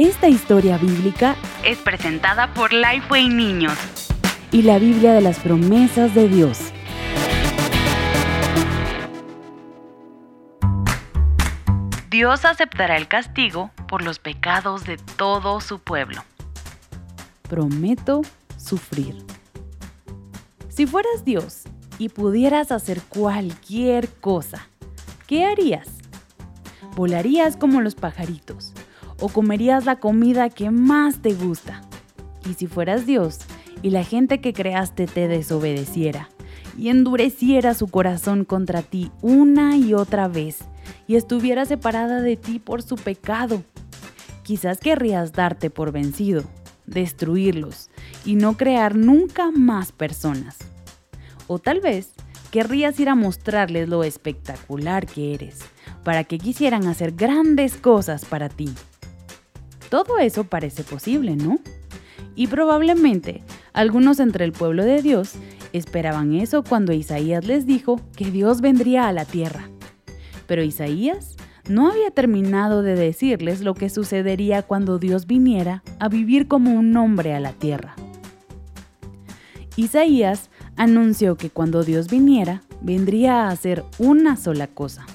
Esta historia bíblica es presentada por Lifeway Niños y la Biblia de las promesas de Dios. Dios aceptará el castigo por los pecados de todo su pueblo. Prometo sufrir. Si fueras Dios y pudieras hacer cualquier cosa, ¿qué harías? ¿Volarías como los pajaritos? ¿O comerías la comida que más te gusta? Y si fueras Dios y la gente que creaste te desobedeciera y endureciera su corazón contra ti una y otra vez y estuviera separada de ti por su pecado, quizás querrías darte por vencido, destruirlos y no crear nunca más personas. O tal vez querrías ir a mostrarles lo espectacular que eres, para que quisieran hacer grandes cosas para ti. Todo eso parece posible, ¿no? Y probablemente algunos entre el pueblo de Dios esperaban eso cuando Isaías les dijo que Dios vendría a la tierra. Pero Isaías no había terminado de decirles lo que sucedería cuando Dios viniera a vivir como un hombre a la tierra. Isaías anunció que cuando Dios viniera, vendría a hacer una sola cosa.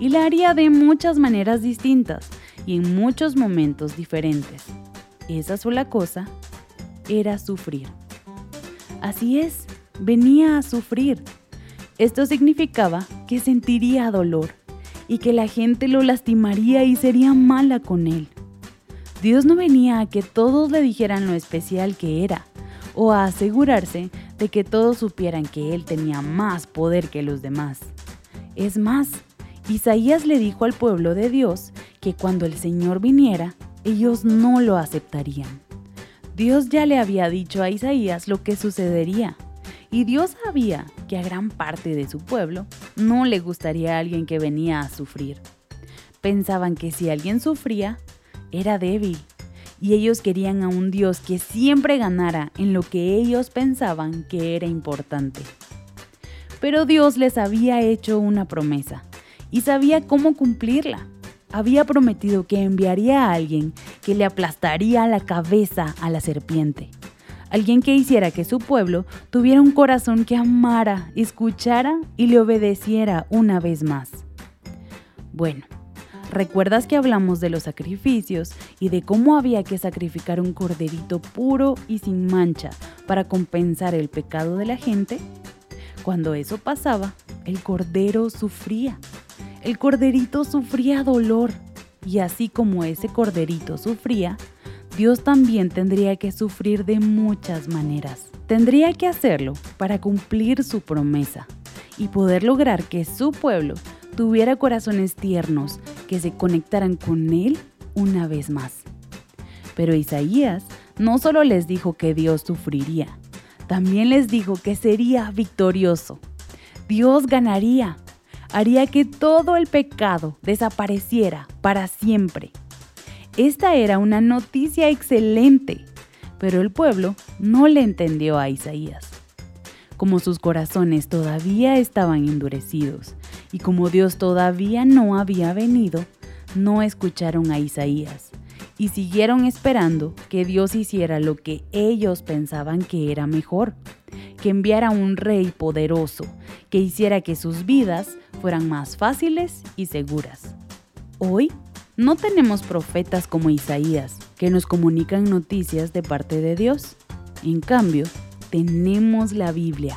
Y la haría de muchas maneras distintas y en muchos momentos diferentes. Esa sola cosa era sufrir. Así es, venía a sufrir. Esto significaba que sentiría dolor y que la gente lo lastimaría y sería mala con él. Dios no venía a que todos le dijeran lo especial que era, o a asegurarse de que todos supieran que él tenía más poder que los demás. Es más, Isaías le dijo al pueblo de Dios que cuando el Señor viniera, ellos no lo aceptarían. Dios ya le había dicho a Isaías lo que sucedería, y Dios sabía que a gran parte de su pueblo no le gustaría a alguien que venía a sufrir. Pensaban que si alguien sufría, era débil, y ellos querían a un Dios que siempre ganara en lo que ellos pensaban que era importante. Pero Dios les había hecho una promesa, y sabía cómo cumplirla había prometido que enviaría a alguien que le aplastaría la cabeza a la serpiente. Alguien que hiciera que su pueblo tuviera un corazón que amara, escuchara y le obedeciera una vez más. Bueno, ¿recuerdas que hablamos de los sacrificios y de cómo había que sacrificar un corderito puro y sin mancha para compensar el pecado de la gente? Cuando eso pasaba, el cordero sufría el corderito sufría dolor, y así como ese corderito sufría, Dios también tendría que sufrir de muchas maneras. Tendría que hacerlo para cumplir su promesa y poder lograr que su pueblo tuviera corazones tiernos que se conectaran con Él una vez más. Pero Isaías no solo les dijo que Dios sufriría, también les dijo que sería victorioso. Dios ganaría haría que todo el pecado desapareciera para siempre. Esta era una noticia excelente, pero el pueblo no le entendió a Isaías. Como sus corazones todavía estaban endurecidos y como Dios todavía no había venido, no escucharon a Isaías y siguieron esperando que Dios hiciera lo que ellos pensaban que era mejor, que enviara un rey poderoso, que hiciera que sus vidas fueran más fáciles y seguras. Hoy no tenemos profetas como Isaías que nos comunican noticias de parte de Dios. En cambio, tenemos la Biblia,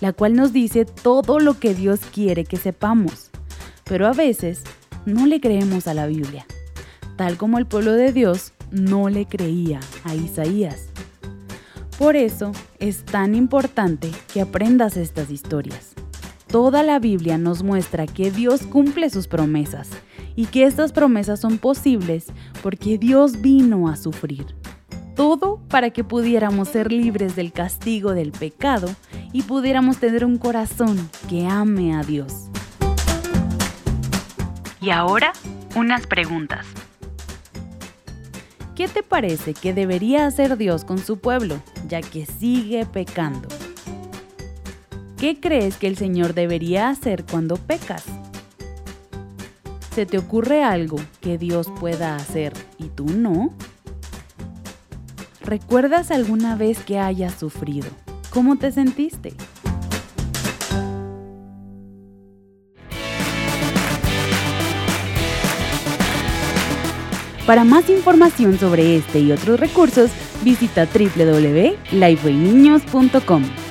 la cual nos dice todo lo que Dios quiere que sepamos. Pero a veces no le creemos a la Biblia, tal como el pueblo de Dios no le creía a Isaías. Por eso es tan importante que aprendas estas historias. Toda la Biblia nos muestra que Dios cumple sus promesas y que estas promesas son posibles porque Dios vino a sufrir. Todo para que pudiéramos ser libres del castigo del pecado y pudiéramos tener un corazón que ame a Dios. Y ahora, unas preguntas. ¿Qué te parece que debería hacer Dios con su pueblo, ya que sigue pecando? ¿Qué crees que el Señor debería hacer cuando pecas? ¿Se te ocurre algo que Dios pueda hacer y tú no? ¿Recuerdas alguna vez que hayas sufrido? ¿Cómo te sentiste? Para más información sobre este y otros recursos, visita www.lifewayniños.com.